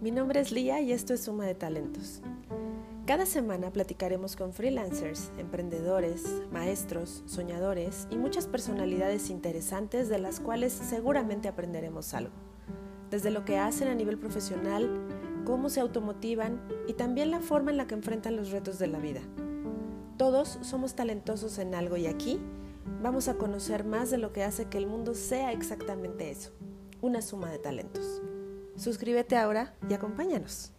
Mi nombre es Lía y esto es Suma de Talentos. Cada semana platicaremos con freelancers, emprendedores, maestros, soñadores y muchas personalidades interesantes de las cuales seguramente aprenderemos algo. Desde lo que hacen a nivel profesional, cómo se automotivan y también la forma en la que enfrentan los retos de la vida. Todos somos talentosos en algo y aquí vamos a conocer más de lo que hace que el mundo sea exactamente eso, una suma de talentos. Suscríbete ahora y acompáñanos.